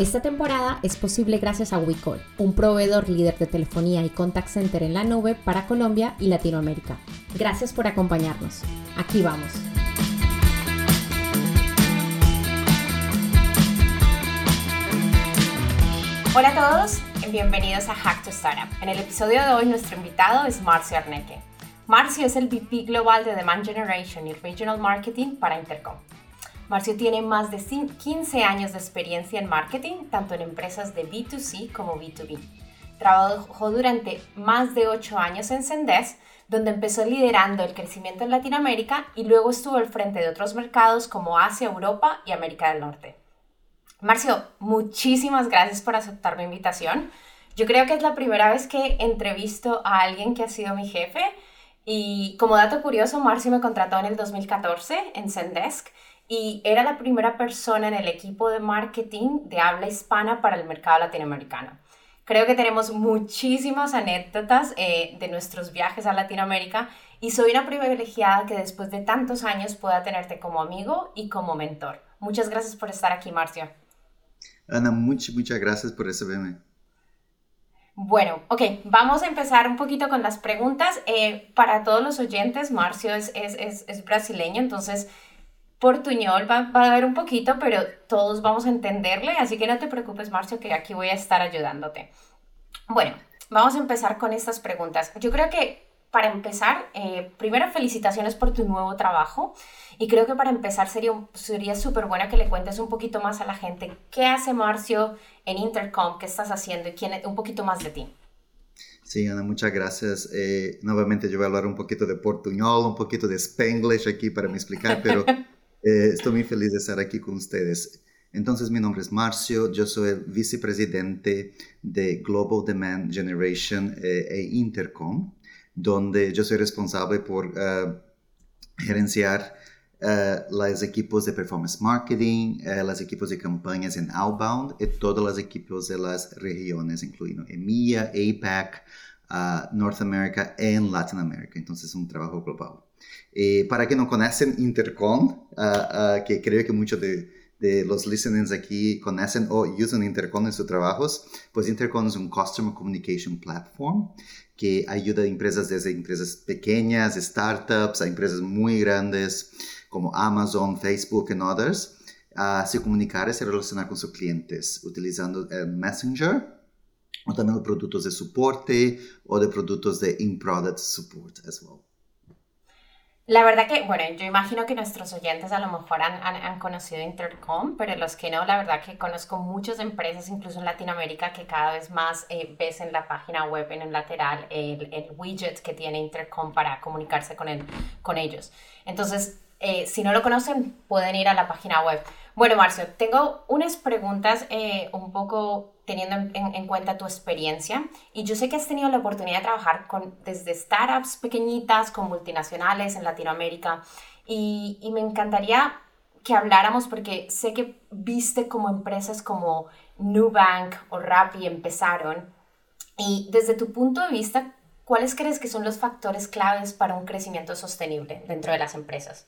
Esta temporada es posible gracias a WeCall, un proveedor líder de telefonía y contact center en la nube para Colombia y Latinoamérica. Gracias por acompañarnos. Aquí vamos. Hola a todos, bienvenidos a Hack to Startup. En el episodio de hoy nuestro invitado es Marcio Arneque. Marcio es el VP Global de Demand Generation y Regional Marketing para Intercom. Marcio tiene más de 15 años de experiencia en marketing, tanto en empresas de B2C como B2B. Trabajó durante más de 8 años en Zendesk, donde empezó liderando el crecimiento en Latinoamérica y luego estuvo al frente de otros mercados como Asia, Europa y América del Norte. Marcio, muchísimas gracias por aceptar mi invitación. Yo creo que es la primera vez que entrevisto a alguien que ha sido mi jefe y como dato curioso, Marcio me contrató en el 2014 en Zendesk y era la primera persona en el equipo de marketing de habla hispana para el mercado latinoamericano. Creo que tenemos muchísimas anécdotas eh, de nuestros viajes a Latinoamérica y soy una privilegiada que después de tantos años pueda tenerte como amigo y como mentor. Muchas gracias por estar aquí, Marcio. Ana, muchas, muchas gracias por recibirme. Bueno, ok, vamos a empezar un poquito con las preguntas. Eh, para todos los oyentes, Marcio es, es, es, es brasileño, entonces portuñol va, va, a haber un poquito, pero todos vamos a entenderle, así que no te preocupes, Marcio, que aquí voy a estar ayudándote. Bueno, vamos a empezar con estas preguntas. Yo creo que para empezar, eh, primero felicitaciones por tu nuevo trabajo y creo que para empezar sería sería súper bueno que le cuentes un poquito más a la gente qué hace Marcio en Intercom, qué estás haciendo y quién, un poquito más de ti. Sí, Ana, muchas gracias. Eh, nuevamente yo voy a hablar un poquito de portuñol, un poquito de spanglish aquí para me explicar, pero eh, estoy muy feliz de estar aquí con ustedes. Entonces, mi nombre es Marcio, yo soy el vicepresidente de Global Demand Generation e Intercom donde yo soy responsable por uh, gerenciar uh, los equipos de performance marketing, uh, los equipos de campañas en outbound y todos los equipos de las regiones, incluyendo EMEA, APAC, North America y Latinoamérica. Entonces, es un trabajo global. Y para que no conocen Intercom, que creo que muchos de, de, los listeners aquí conocen o usan Intercom en sus trabajos, pues Intercom es un Customer Communication Platform que ayuda a empresas desde empresas pequeñas, startups, a empresas muy grandes como Amazon, Facebook y otros, a se comunicar y se relacionar con sus clientes utilizando el Messenger o también productos de soporte o de productos de in-product support as well. La verdad que, bueno, yo imagino que nuestros oyentes a lo mejor han, han, conocido Intercom, pero los que no, la verdad que conozco muchas empresas, incluso en Latinoamérica, que cada vez más eh, ves en la página web, en el lateral, el, el, widget que tiene Intercom para comunicarse con, el, con ellos. Entonces, eh, si no lo conocen, pueden ir a la página web. Bueno, Marcio, tengo unas preguntas eh, un poco teniendo en, cuenta tu experiencia y yo sé que has tenido la oportunidad de trabajar desde startups pequeñitas con multinacionales en Latinoamérica y, y me encantaría que habláramos porque sé que viste como empresas como Nubank o Rappi empezaron y desde tu punto de vista, ¿cuáles crees que son los factores claves para un crecimiento sostenible dentro de las empresas?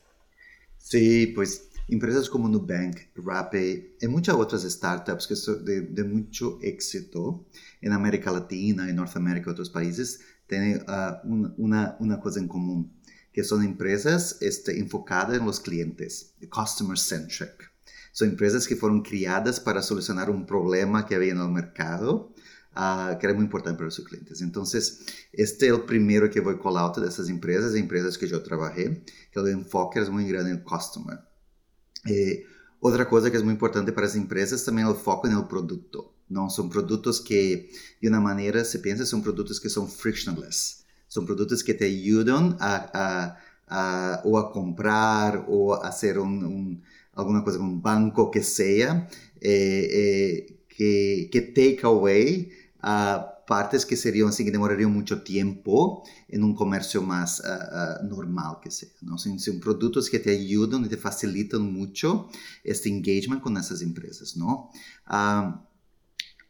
Sí, pues empresas como Nubank, Rappi y muchas otras startups que son de, de mucho éxito en América Latina, en Norteamérica y otros países, tienen uh, una, una, cosa en común, que son empresas este, enfocadas en los clientes, customer centric. Son empresas que fueron criadas para solucionar un problema que había en el mercado, uh, que era muy importante para sus clientes. Entonces, este es el primero que voy a call out de esas empresas, empresas que yo trabajé, que el enfoque es muy grande en el customer. Outra coisa que é muito importante para as empresas também é o foco no produto. Não são produtos que, de uma maneira, se pensa, são produtos que são frictionless. São produtos que te ajudam a, a, a ou a comprar ou a fazer um, um, alguma coisa um banco que seja, eh, eh, que, que take away a partes que serían así que demorarían mucho tiempo en un comercio más uh, uh, normal que sea, ¿no? Son, son, productos que te ayudan y te facilitan mucho este engagement con esas empresas, ¿no? Uh,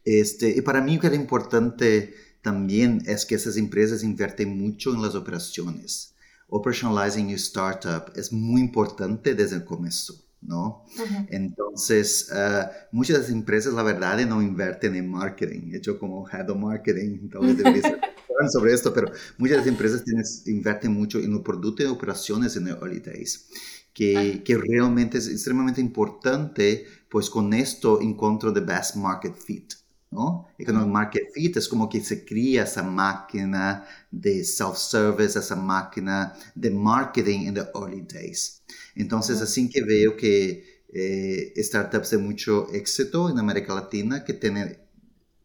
este, y para mí lo que era importante también es que esas empresas invierten mucho en las operaciones. Operationalizing your startup es muy importante desde el comienzo. ¿No? Entonces, uh, muchas de empresas, la verdad, no invierten en marketing. Yo como head of marketing, tal vez debería sobre esto, pero muchas de empresas tienen, invierten mucho en el producto y operaciones en el early days, que, que realmente es extremadamente importante, pues con esto encuentro the best market fit. ¿No? El market fit es como que se cría esa máquina de self-service, esa máquina de marketing en the early days. Entonces, así que veo que eh, startups de mucho éxito en América Latina que tienen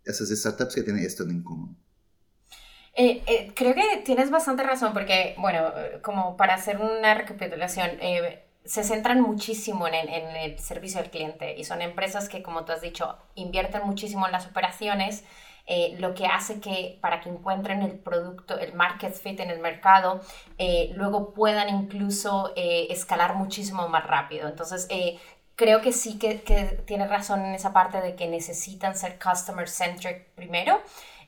esas startups que tienen esto en común. Eh, eh, creo que tienes bastante razón porque, bueno, como para hacer una recapitulación, se centran muchísimo en, el servicio al cliente y son empresas que, como tú has dicho, invierten muchísimo en las operaciones eh, lo que hace que para que encuentren el producto, el market fit en el mercado, eh, luego puedan incluso eh, escalar muchísimo más rápido. Entonces, creo que sí que, que tiene razón en esa parte de que necesitan ser customer centric primero.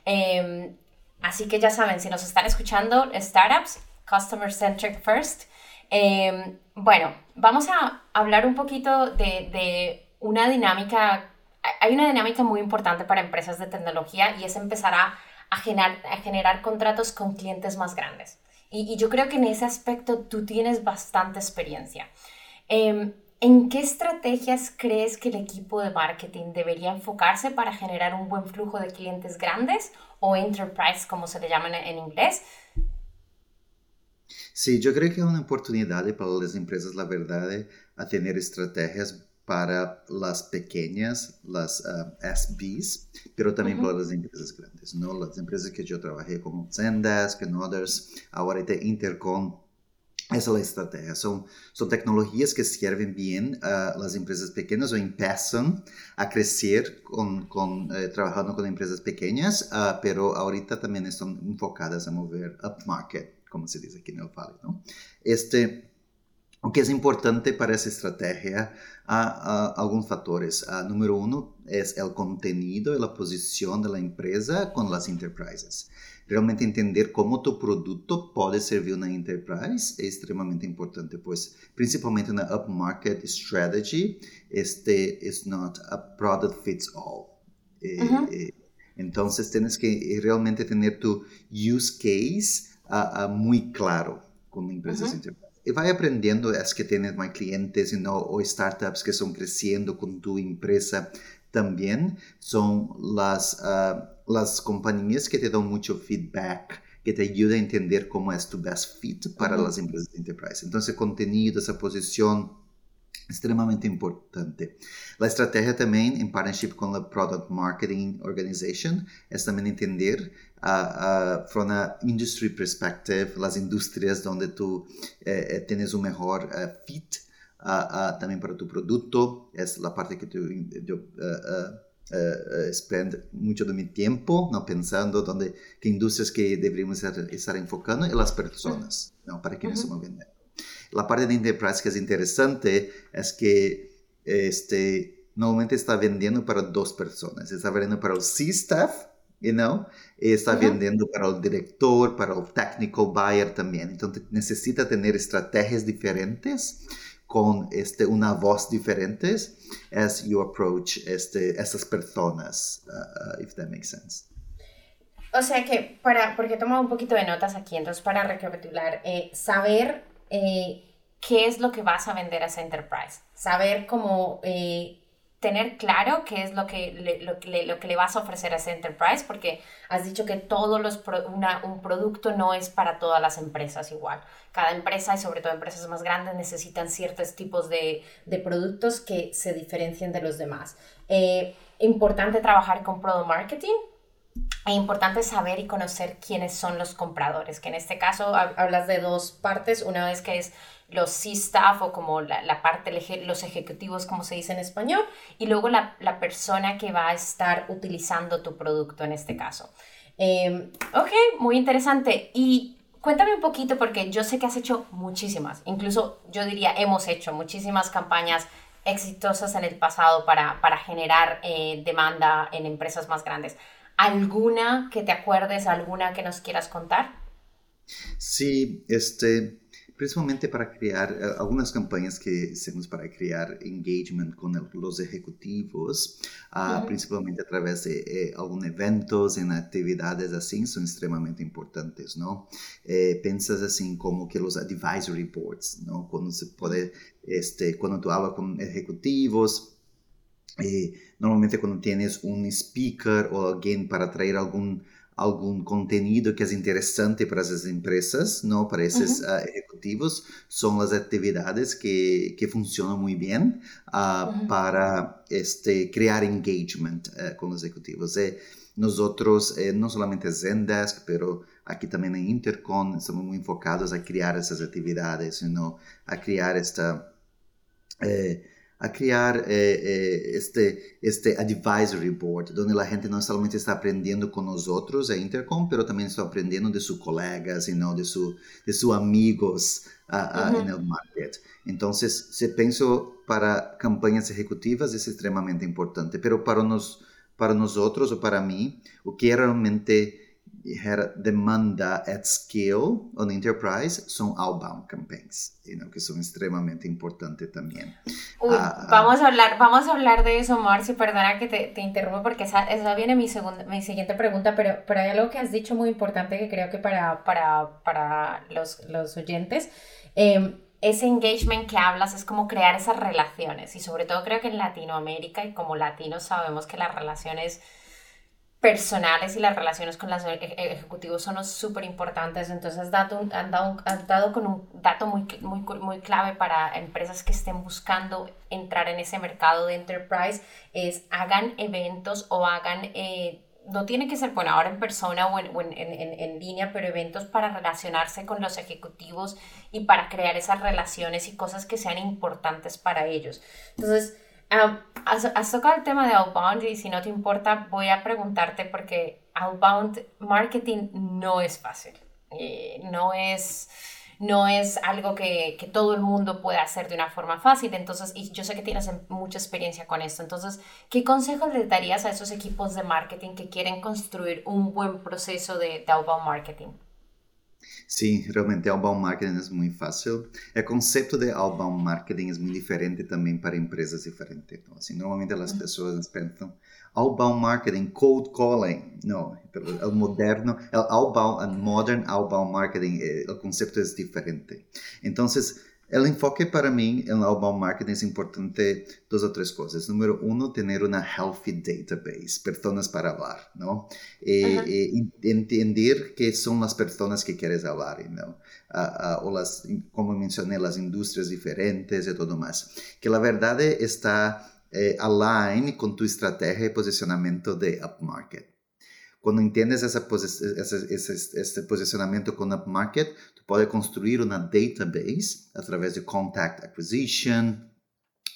Em, así que ya saben, si nos están escuchando, startups, customer centric first. Em, bueno, vamos a hablar un poquito de, una dinámica hay una dinámica muy importante para empresas de tecnología y es empezar a, generar, contratos con clientes más grandes. Y, yo creo que en ese aspecto tú tienes bastante experiencia. Em, ¿En qué estrategias crees que el equipo de marketing debería enfocarse para generar un buen flujo de clientes grandes o enterprise, como se le llama en inglés? Sí, yo creo que es una oportunidad para las empresas, la verdad, a tener estrategias para las pequeñas, las uh, ah, SBs, pero también uh -huh. para las empresas grandes, ¿no? Las empresas que yo trabajé como Zendesk and others, ahora Intercom, esa es la estrategia. Son, son tecnologías que sirven bien a las empresas pequeñas o empiezan a crecer con, con, eh, trabajando con empresas pequeñas, uh, pero ahorita también están enfocadas a mover upmarket, como se dice aquí en el Valley, ¿no? Este, o que es importante para esa estrategia, hay algunos factores. número uno es el contenido y la posición de la empresa con las enterprises. Realmente entender cómo tu producto puede servir una enterprise es extremadamente importante, pues principalmente una upmarket strategy, este es not a product fits all. Eh, eh, entonces tienes que realmente tener tu use case muy claro con empresas enterprise y vaya aprendiendo es que tienes más clientes ¿no? o startups que son creciendo con tu empresa también son las, uh, las compañías que te dan mucho feedback que te ayuda a entender cómo es tu best fit para las empresas de enterprise. Entonces, contenido, esa posición extremamente importante. La estrategia también en partnership con la Product Marketing Organization es también entender uh, uh, from a industry perspective las industrias donde tú eh, eh tienes un mejor uh, fit también para tu producto. Es la parte que tú, yo spend mucho de mi tiempo ¿no? pensando donde, qué industrias que deberíamos estar, enfocando y las personas ¿no? para quienes uh -huh. estamos la parte de enterprise que es interesante es que este, normalmente está vendiendo para dos personas. Está vendiendo para el C-Staff, you know, está vendiendo para el director, para el technical buyer también. Entonces necesita tener estrategias diferentes con este, una voz diferente as you approach este, esas personas, uh, uh, if that makes sense. O sea que, para, porque he tomado un poquito de notas aquí, entonces para recapitular, eh, saber eh, qué es lo que vas a vender a esa enterprise. Saber cómo eh, tener claro qué es lo que, le, lo, que le, vas a ofrecer a esa enterprise, porque has dicho que todos los un producto no es para todas las empresas igual. Cada empresa y sobre todo empresas más grandes necesitan ciertos tipos de, de productos que se diferencien de los demás. Eh, importante trabajar con product marketing es importante saber y conocer quiénes son los compradores, que en este caso hablas de dos partes, una vez que es los C-staff o como la, la parte, los ejecutivos, como se dice en español, y luego la, la, persona que va a estar utilizando tu producto en este caso. Eh, ok, muy interesante. Y cuéntame un poquito, porque yo sé que has hecho muchísimas, incluso yo diría hemos hecho muchísimas campañas exitosas en el pasado para, para generar eh, demanda en empresas más grandes. ¿Alguna que te acuerdes, alguna que nos quieras contar? Sí, este, principalmente para crear eh, algunas campañas que hacemos para crear engagement con los ejecutivos, uh, principalmente a través de eh, algunos eventos en actividades así, son extremadamente importantes, ¿no? Eh, piensas así como que los advisory boards, ¿no? Cuando se puede, este, cuando tú hablas con ejecutivos, eh, normalmente cuando tienes un speaker o alguien para traer algún algum conteúdo que é interessante para essas empresas, não para esses uhum. uh, executivos, são as atividades que, que funcionam muito bem uh, uhum. para este, criar engagement uh, com os executivos. E nós outros, eh, não somente Zendesk, mas aqui também em Intercom, estamos muito focados a criar essas atividades, a criar esta... Eh, a criar eh, eh, este, este advisory board, donde la gente no solamente está aprendiendo con nosotros a Intercom, pero también está aprendiendo de sus colegas y no de, su, de sus amigos uh, uh, uh -huh. en el market. Entonces, se pienso para campañas ejecutivas es extremadamente importante, pero para, nos, para nosotros o para mí, o que realmente demanda at scale on enterprise son outbound campaigns, you know, que son extremadamente importantes también. Uy, uh, vamos, a hablar, vamos a hablar de eso, Marcio, perdona que te, te interrumpa porque esa, esa, viene mi, segunda, mi siguiente pregunta, pero, pero hay algo que has dicho muy importante que creo que para, para, para los, los oyentes, eh, ese engagement que hablas es como crear esas relaciones y sobre todo creo que en Latinoamérica y como latinos sabemos que las relaciones personales y las relaciones con los ejecutivos son súper importantes. Entonces, dado, han, dado, dado con un dato muy, muy, muy clave para empresas que estén buscando entrar en ese mercado de enterprise, es hagan eventos o hagan... Eh, no tiene que ser, bueno, ahora en persona o, en, en, en, línea, pero eventos para relacionarse con los ejecutivos y para crear esas relaciones y cosas que sean importantes para ellos. Entonces, has, tocado el tema de outbound y si no te importa voy a preguntarte porque outbound marketing no es fácil. Eh, no es no es algo que, que, todo el mundo puede hacer de una forma fácil. Entonces, y yo sé que tienes mucha experiencia con esto. Entonces, ¿qué consejos le darías a esos equipos de marketing que quieren construir un buen proceso de, de outbound marketing? Sim, realmente outbound marketing é muito fácil. O conceito de outbound marketing é muito diferente também para empresas diferentes. Então, assim, normalmente as pessoas pensam outbound marketing, cold calling. Não, o moderno, o outbound, o modern outbound marketing, o conceito é diferente. Então, El enfoque para mí en outbound marketing es importante dos o tres cosas. Número uno, tener una healthy database, personas para hablar, ¿no? Eh, eh, entender qué son las personas que quieres hablar, ¿no? Uh, uh, o las, como mencioné, las industrias diferentes y todo más. Que la verdad está eh, align con tu estrategia de posicionamiento de upmarket. Cuando entiendes ese, ese, ese, ese posicionamiento con upmarket, tú puedes construir una database a través de contact acquisition,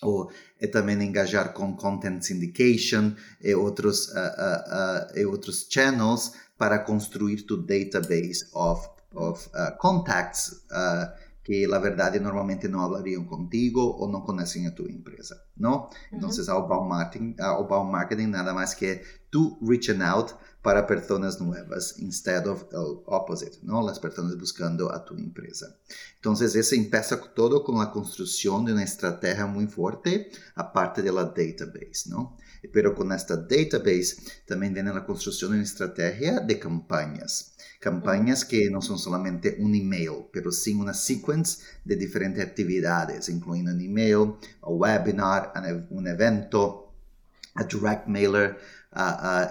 ou e também engajar com content syndication e outros, uh, uh, uh, e outros channels para construir tu database of, of contacts que la verdade normalmente não falariam contigo ou não conhecem a tua empresa, não? Então, uhum. outbound marketing, outbound marketing nada mais que tu reaching out para personas nuevas instead of the opposite, ¿no? Las personas buscando a tu empresa. Entonces, eso empieza todo con la construcción de una estrategia muy fuerte, aparte de la database, ¿no? Pero con esta database también viene la construcción de una estrategia de campañas. Campañas que no son solamente un email, pero sí una sequence de diferentes actividades, incluyendo un email, un webinar, un evento, a direct mailer,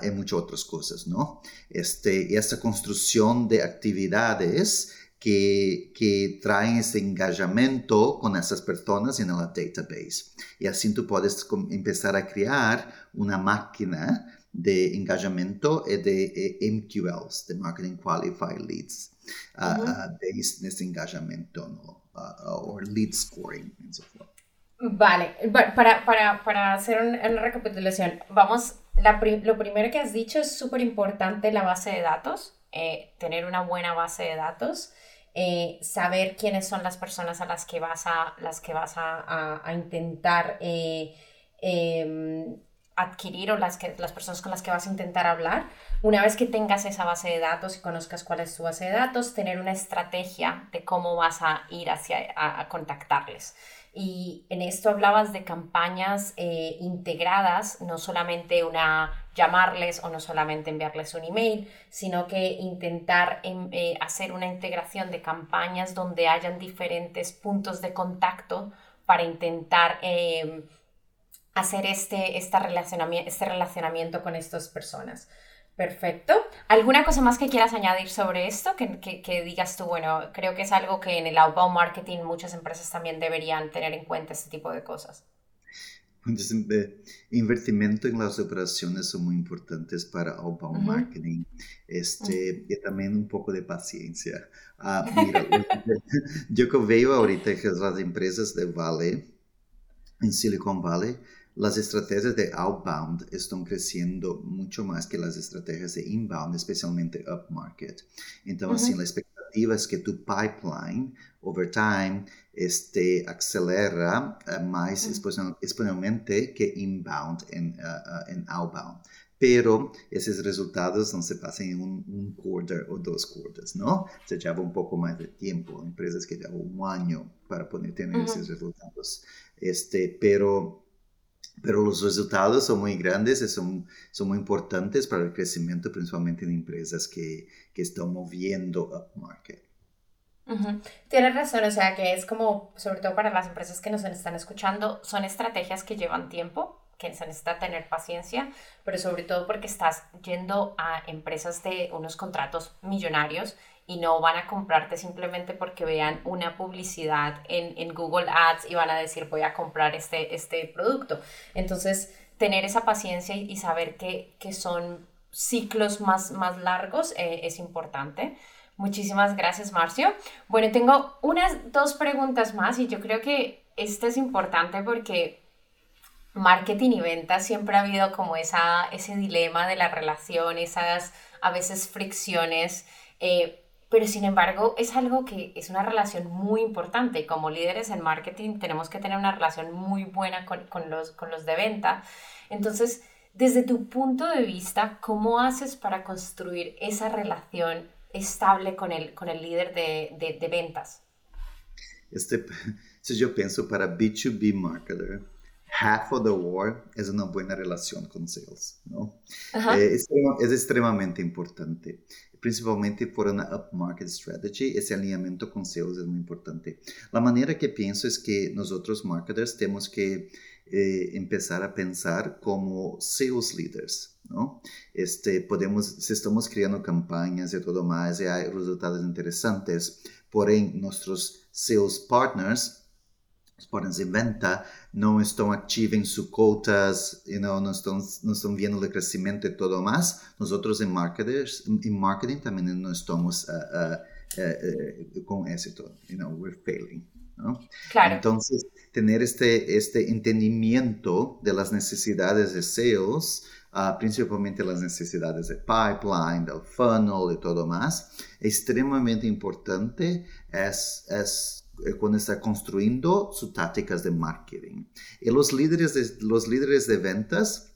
y muchas otras cosas, ¿no? Este, esta construcción de actividades que, que traen ese engajamiento con esas personas en la database. Y así tú puedes empezar a crear una máquina de engajamiento y de MQLs, de Marketing Qualified Leads, uh, uh -huh. based en este engajamiento, ¿no? o lead scoring y so forth. Vale, para, para, para hacer una recapitulación, vamos, la, lo primero que has dicho es súper importante la base de datos, eh, tener una buena base de datos, eh, saber quiénes son las personas a las que vas a, las que vas a, a, intentar eh, em, adquirir o las, que, las personas con las que vas a intentar hablar. Una vez que tengas esa base de datos y conozcas cuál es tu base de datos, tener una estrategia de cómo vas a ir hacia a, contactarles. Y en esto hablabas de campañas eh, integradas, no solamente una llamarles o no solamente enviarles un email, sino que intentar em, eh, hacer una integración de campañas donde hayan diferentes puntos de contacto para intentar em, hacer este, este, relacionamiento, este relacionamiento con estas personas. Perfecto. ¿Alguna cosa más que quieras añadir sobre esto? Que, que, digas tú, bueno, creo que es algo que en el outbound marketing muchas empresas también deberían tener en cuenta este tipo de cosas. Invertimento en las operaciones son muy importantes para outbound marketing. Este, Y también un poco de paciencia. Ah, mira, yo que veo ahorita que las empresas de Vale, en Silicon Valley, las estrategias de outbound están creciendo mucho más que las estrategias de inbound, especialmente upmarket. Entonces, la expectativa es que tu pipeline over time este, acelera uh, más exponencialmente que inbound en, uh, en outbound pero esos resultados no se pasan en un, quarter o dos quarters, ¿no? Se lleva un poco más de tiempo, empresas que llevan un año para poder tener esos resultados. Este, pero pero los resultados son muy grandes y son, son muy importantes para el crecimiento, principalmente en empresas que, que están moviendo upmarket. Tienes razón, o sea que es como, sobre todo para las empresas que nos están escuchando, son estrategias que llevan tiempo, que se necesita tener paciencia, pero sobre todo porque estás yendo a empresas de unos contratos millonarios y no van a comprarte simplemente porque vean una publicidad en, en Google Ads y van a decir voy a comprar este, este producto. Entonces, tener esa paciencia y, saber que, que, son ciclos más, más largos eh, es importante. Muchísimas gracias, Marcio. Bueno, tengo unas dos preguntas más y yo creo que este es importante porque marketing y ventas siempre ha habido como esa, ese dilema de la relación, esas a veces fricciones. Eh, pero sin embargo es algo que es una relación muy importante. Como líderes en marketing tenemos que tener una relación muy buena con, con, los, con los de venta. Entonces, desde tu punto de vista, ¿cómo haces para construir esa relación estable con el, con el líder de, de, de ventas? Este, si yo pienso para B2B marketer, half of the war es una buena relación con sales, ¿no? Eh, es, es, extremadamente importante principalmente por una upmarket strategy, ese alineamiento con sales es muy importante. La manera que pienso es que nosotros marketers tenemos que eh, empezar a pensar como sales leaders, ¿no? Este, podemos, si estamos creando campañas y todo más, y hay resultados interesantes, porém, nuestros sales partners podem de venta não estão ativos em suas cotas, you know, não, estão, não estão vendo o crescimento e tudo mais. Nós outros em marketing, em marketing também não estamos uh, uh, uh, com êxito. You know, we're failing. ¿no? Claro. Entonces, tener este, este entendimiento de las necesidades de sales, uh, principalmente las necesidades de pipeline, del funnel y todo más, es extremadamente importante. Es, es cuando está construyendo sus tácticas de marketing. Y los líderes de, los líderes de ventas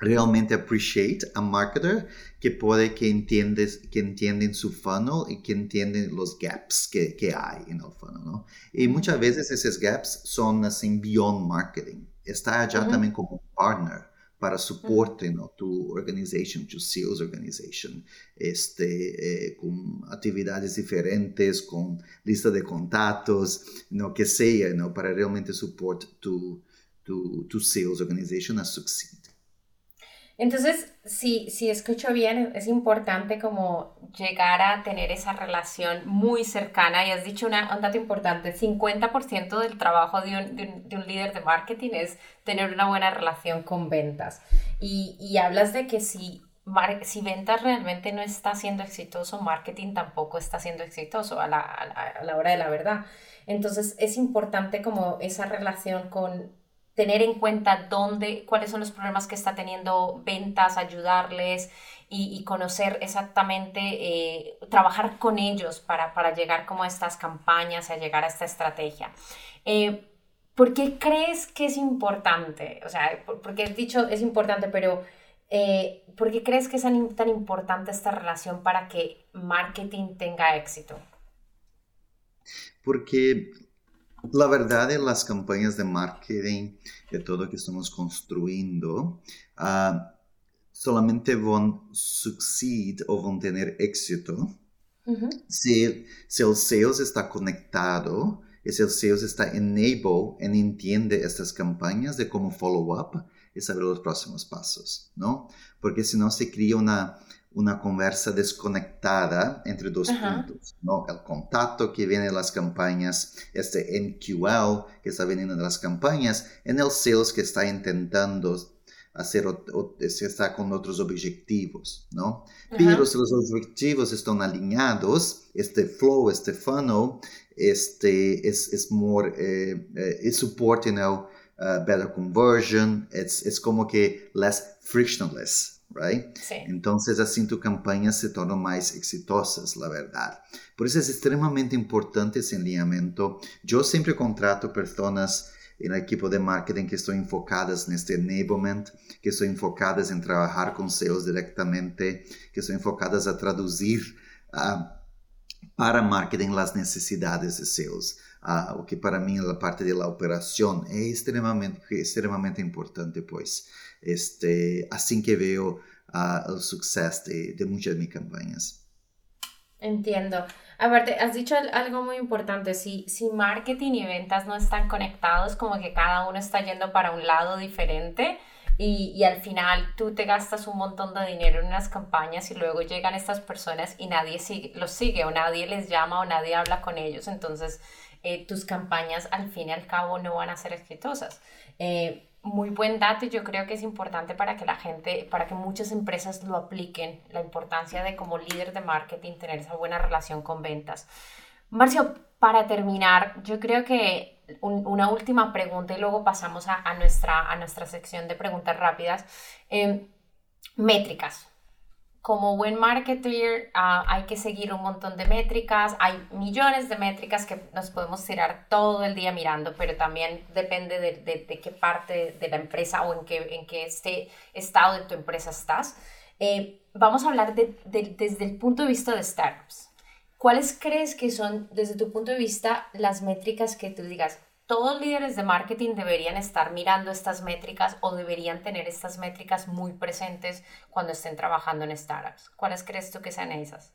realmente appreciate a marketer que puede que entiendes que entienden su funnel y que entienden los gaps que, que hay en el funnel ¿no? y muchas veces esos gaps son así beyond marketing está allá también como partner para soporte ¿no? tu organización, tu sales organization, este, eh, con actividades diferentes, con lista de contactos, ¿no? que sea, ¿no? para realmente soportar tu, tu, tu sales organization a succeed. Entonces, si, escucho bien, es importante como llegar a tener esa relación muy cercana. Y has dicho una, un dato importante, 50% del trabajo de un, de, un, líder de marketing es tener una buena relación con ventas. Y, y hablas de que si si ventas realmente no está siendo exitoso, marketing tampoco está siendo exitoso a la, a la hora de la verdad. Entonces es importante como esa relación con tener en cuenta dónde, cuáles son los problemas que está teniendo ventas, ayudarles y, conocer exactamente, eh, trabajar con ellos para, para, llegar como a estas campañas, a llegar a esta estrategia. Eh, ¿Por qué crees que es importante? O sea, porque has dicho es importante, pero eh, ¿por qué crees que es tan importante esta relación para que marketing tenga éxito? Porque la verdad en las campañas de marketing, de todo lo que estamos construyendo, uh, solamente van succeed o van tener éxito si, si el sales está conectado y si el sales está enable y entiende estas campañas de cómo follow up y saber los próximos pasos, ¿no? Porque si no se crea una, una conversa desconectada entre dos puntos, ¿no? El contacto que viene de las campañas, este MQL que está viniendo de las campañas, en el sales que está intentando hacer o, está con otros objetivos, ¿no? Pero si los objetivos están alineados, este flow, este funnel, este es, es more, eh, eh, support, you know, uh, better conversion, es, es como que less frictionless, right? Sí. Entonces así se torna más exitosas, la verdad. Por eso es extremadamente importante ese alineamiento. Yo siempre contrato personas en el equipo de marketing que están enfocadas en este enablement, que están enfocadas en trabajar con sales directamente, que están enfocadas a traducir uh, para marketing las necesidades de sales. Uh, o que para mí la parte de la operación es extremadamente, extremadamente importante, pues, este, así que veo uh, el suceso de, de muchas de mis campañas. Entiendo. Aparte, has dicho algo muy importante, si, si marketing y ventas no están conectados, como que cada uno está yendo para un lado diferente y, y, al final tú te gastas un montón de dinero en unas campañas y luego llegan estas personas y nadie sigue, los sigue o nadie les llama o nadie habla con ellos, entonces eh, tus campañas al fin y al cabo no van a ser exitosas. Eh, muy buen dato y yo creo que es importante para que la gente, para que muchas empresas lo apliquen, la importancia de como líder de marketing tener esa buena relación con ventas. Marcio, para terminar, yo creo que una última pregunta y luego pasamos a, nuestra, a nuestra sección de preguntas rápidas. Eh, métricas como buen marketer ah, hay que seguir un montón de métricas, hay millones de métricas que nos podemos tirar todo el día mirando, pero también depende de, de, qué parte de la empresa o en qué, en qué este estado de tu empresa estás. Eh, vamos a hablar de, desde el punto de vista de startups. ¿Cuáles crees que son, desde tu punto de vista, las métricas que tú digas, todos líderes de marketing deberían estar mirando estas métricas o deberían tener estas métricas muy presentes cuando estén trabajando en startups. ¿Cuáles crees tú que sean esas?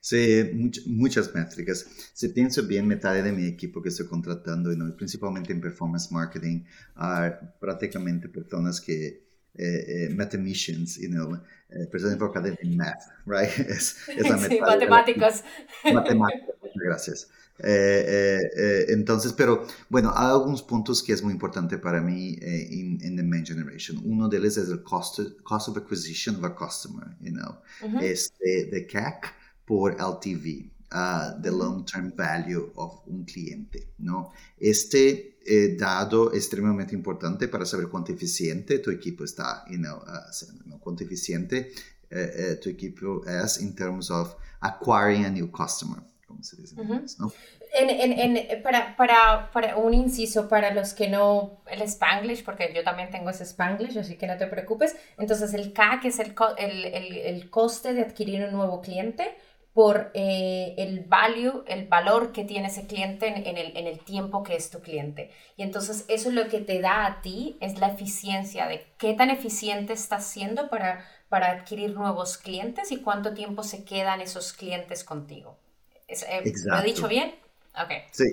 Sí, muchas métricas. Si pienso bien, mitad de mi equipo que estoy contratando, principalmente en performance marketing, hay prácticamente personas que eh, eh, mathematicians, you know, eh, personas enfocadas en math, right? Es, sí, matemáticos. Matemáticas, gracias. Eh, eh, eh, entonces, pero bueno, hay algunos puntos que es muy importante para mí en the main generation. Uno de ellos es el cost, cost of acquisition of a customer, you know, este, de CAC por LTV, uh, the long-term value of un cliente, ¿no? Este dado es extremadamente importante para saber cuánto eficiente tu equipo está, you know, uh, cuánto eficiente tu equipo es in terms of acquiring a new customer se dice ¿no? para, para, para, un inciso, para los que no, el Spanglish, porque yo también tengo ese Spanglish, así que no te preocupes. Entonces, el CAC es el, el, el, el coste de adquirir un nuevo cliente por eh, el value, el valor que tiene ese cliente en, en, el, en el tiempo que es tu cliente. Y entonces eso es lo que te da a ti, es la eficiencia de qué tan eficiente estás siendo para, para adquirir nuevos clientes y cuánto tiempo se quedan esos clientes contigo. Eh, ¿Lo he dicho bien? Okay. Sí,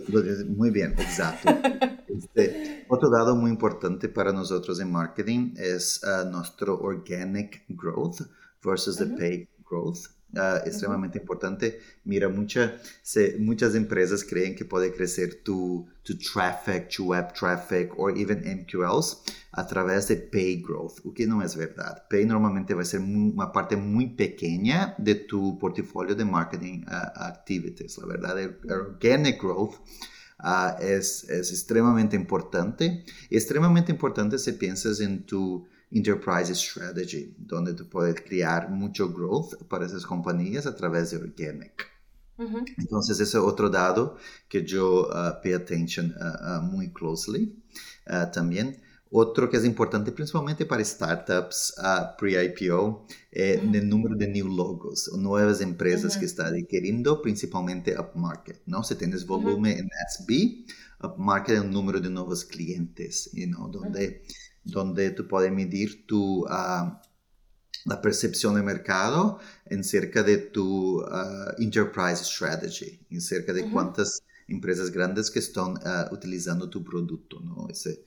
muy bien, exacto. Este, otro dado muy importante para nosotros en marketing es uh, nuestro organic growth versus the paid growth. Uh, extremadamente importante. Mira, mucha, se, muchas empresas creen que puede crecer tu, tu traffic, tu web traffic o even MQLs a través de pay growth, o que no es verdad. Pay normalmente va a ser una parte muy pequeña de tu portafolio de marketing uh, activities. La verdad, el, organic growth uh, es, es extremadamente importante. Extremadamente importante si piensas en tu Enterprise Strategy, donde tú puedes crear mucho growth para esas compañías a través de Organic. Entonces, ese es otro dado que yo uh, pay attention uh, uh, muy closely también. Otro que es importante principalmente para startups pre-IPO es el número de new logos o nuevas empresas que están adquiriendo principalmente upmarket, ¿no? Si tienes volumen en SB, upmarket es el número de nuevos clientes, you know, donde donde tú puedes medir tu, ah, la percepción de mercado en cerca de tu ah, enterprise strategy, en cerca de cuántas empresas grandes que están ah, utilizando tu producto. ¿no? Ese,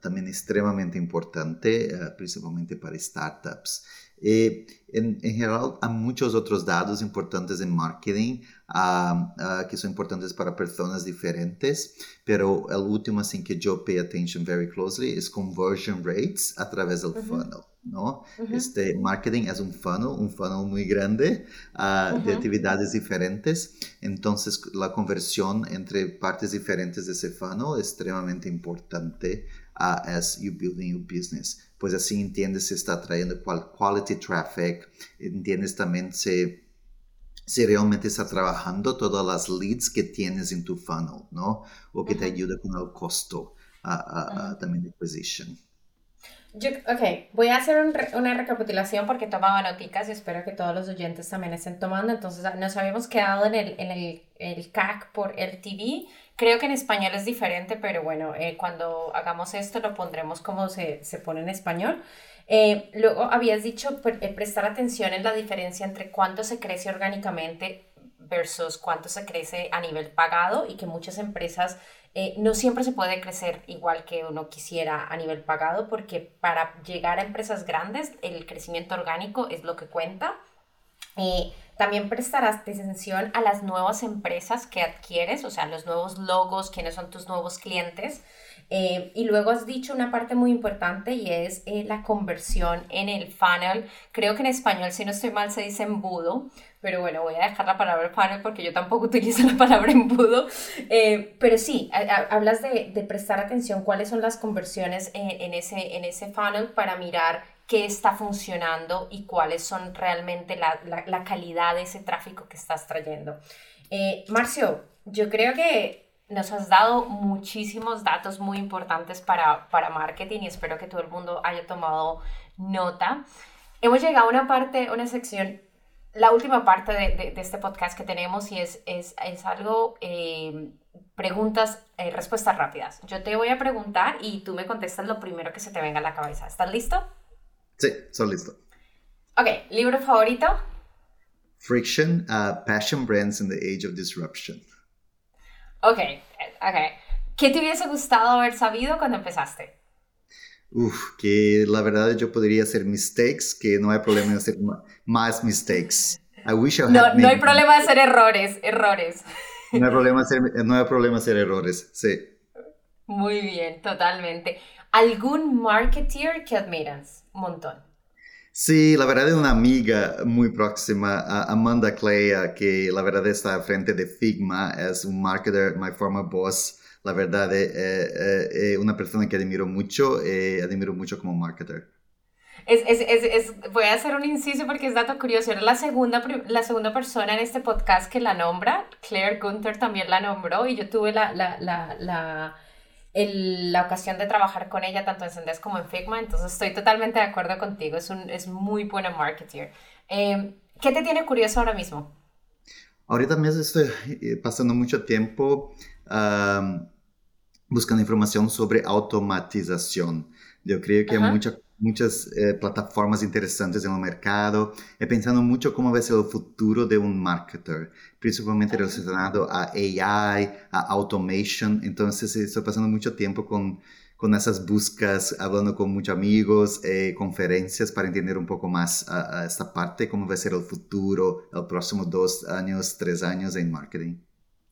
también extremadamente importante, principalmente para startups. Y en, en, general, hay muchos otros datos importantes en marketing uh, uh, que son importantes para personas diferentes, pero el último así que yo pay attention very closely es conversion rates a través del uh -huh. funnel. Uh -huh. Este marketing es un funnel, un funnel muy grande uh, -huh. de actividades diferentes. Entonces, la conversión entre partes diferentes de ese funnel es extremadamente importante uh, as you building your business. Pues así entiendes si está trayendo quality traffic, entiendes también si, si realmente está trabajando todas las leads que tienes en tu funnel, ¿no? O que uh -huh. te ayuda con el costo uh, uh, también de acquisition. Yo, ok, voy a hacer un una recapitulación porque tomaba noticas y espero que todos los oyentes también estén tomando. Entonces, nos habíamos quedado en el, en el, el CAC por el TV. Creo que en español es diferente, pero bueno, eh, cuando hagamos esto lo pondremos como se, se pone en español. Eh, luego habías dicho pre eh, prestar atención en la diferencia entre cuánto se crece orgánicamente versus cuánto se crece a nivel pagado y que muchas empresas eh, no siempre se puede crecer igual que uno quisiera a nivel pagado porque para llegar a empresas grandes el crecimiento orgánico es lo que cuenta. Eh, también prestarás atención a las nuevas empresas que adquieres, o sea, los nuevos logos, quiénes son tus nuevos clientes. Eh, y luego has dicho una parte muy importante y es eh, la conversión en el funnel. Creo que en español, si no estoy mal, se dice embudo, pero bueno, voy a dejar la palabra funnel porque yo tampoco utilizo la palabra embudo. Eh, pero sí, hablas de, de, prestar atención cuáles son las conversiones en, ese, en ese funnel para mirar qué está funcionando y cuáles son realmente la, la, la calidad de ese tráfico que estás trayendo. Marcio, yo creo que nos has dado muchísimos datos muy importantes para, para marketing y espero que todo el mundo haya tomado nota. Hemos llegado a una parte, una sección, la última parte de, de, de este podcast que tenemos y es, es, es algo, eh, preguntas, eh, respuestas rápidas. Yo te voy a preguntar y tú me contestas lo primero que se te venga a la cabeza. ¿Estás listo? Sí, soy listo. Ok, ¿libro favorito? Friction, uh, Passion Brands in the Age of Disruption. Ok, ok. ¿Qué te hubiese gustado haber sabido cuando empezaste? Uf, que la verdad yo podría hacer mistakes, que no hay problema en hacer más mistakes. I wish I had no, no hay problema de hacer errores, errores. No hay problema hacer, no hay problema hacer errores, sí. Muy bien, totalmente. ¿Algún marketeer que admiras? Un montón. Sí, la verdad es una amiga muy próxima, Amanda Clea, que la verdad está frente de Figma, es un marketer, my former boss. La verdad es, es, es una persona que admiro mucho, eh, admiro mucho como marketer. Es, es, es, voy a hacer un inciso porque es dato curioso. Era la segunda, la segunda persona en este podcast que la nombra. Claire Gunther también la nombró y yo tuve la, la, la el, la ocasión de trabajar con ella tanto en Sendes como en Figma, entonces estoy totalmente de acuerdo contigo, es, un, es muy buena marketer. Eh, ¿Qué te tiene curioso ahora mismo? Ahorita mismo estoy eh, pasando mucho tiempo um, buscando información sobre automatización. Yo creo que uh -huh. hay mucha muchas eh, plataformas interesantes en el mercado. He pensado mucho cómo va a ser el futuro de un marketer, principalmente relacionado a AI, a automation. Entonces, estoy pasando mucho tiempo con, con esas buscas, hablando con muchos amigos, eh, conferencias para entender un poco más a, esta parte, cómo va a ser el futuro, el próximo dos años, tres años en marketing.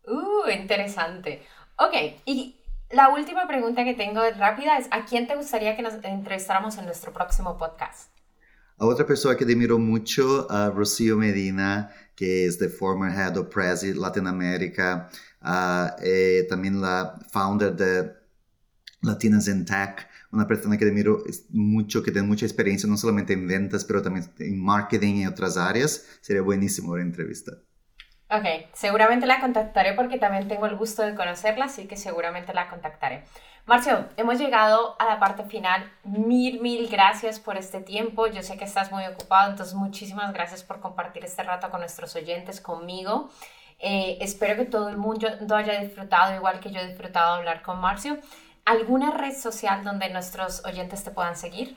Uh, interesante. Ok, y la última pregunta que tengo rápida es, ¿a quién te gustaría que nos entrevistáramos en nuestro próximo podcast? A otra persona que admiro mucho, a Rocío Medina, que es de former Head of Prezi Latinoamérica, uh, eh, también la founder de Latinas in Tech, una persona que admiro mucho, que tiene mucha experiencia no solamente en ventas, pero también en marketing y otras áreas. Sería buenísimo la entrevista. Ok, seguramente la contactaré porque también tengo el gusto de conocerla, así que seguramente la contactaré. Marcio, hemos llegado a la parte final. Mil, mil gracias por este tiempo. Yo sé que estás muy ocupado, entonces muchísimas gracias por compartir este rato con nuestros oyentes, conmigo. Eh, espero que todo el mundo haya disfrutado, igual que yo he disfrutado hablar con Marcio. ¿Alguna red social donde nuestros oyentes te puedan seguir?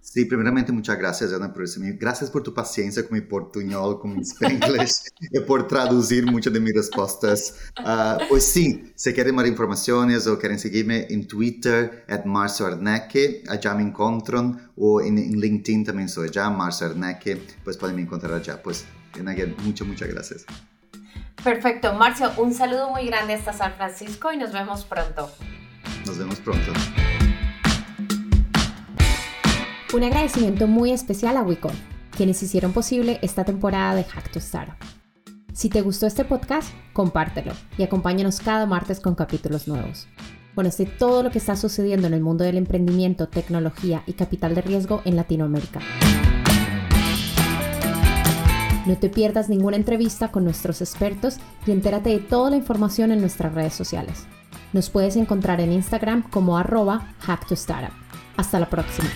Sí, primeramente muchas gracias, Ana, por eso. Gracias por tu paciencia con mi portuñol, con mi spanglish, y por traducir muchas de mis respuestas. Uh, pues sí, si quieren más informaciones o quieren seguirme en Twitter, at Marcio Arneque, allá me encuentran, o en, LinkedIn también soy allá, Marcio Arneque, pues pueden me encontrar allá. Pues, again, muchas, muchas gracias. Perfecto, Marcio, un saludo muy grande hasta San Francisco y nos vemos pronto. Nos vemos pronto. Un agradecimiento muy especial a Wicom, quienes hicieron posible esta temporada de Hack to Startup. Si te gustó este podcast, compártelo y acompáñanos cada martes con capítulos nuevos. Conoce todo lo que está sucediendo en el mundo del emprendimiento, tecnología y capital de riesgo en Latinoamérica. No te pierdas ninguna entrevista con nuestros expertos y entérate de toda la información en nuestras redes sociales. Nos puedes encontrar en Instagram como arroba hacktostartup. Hasta la próxima.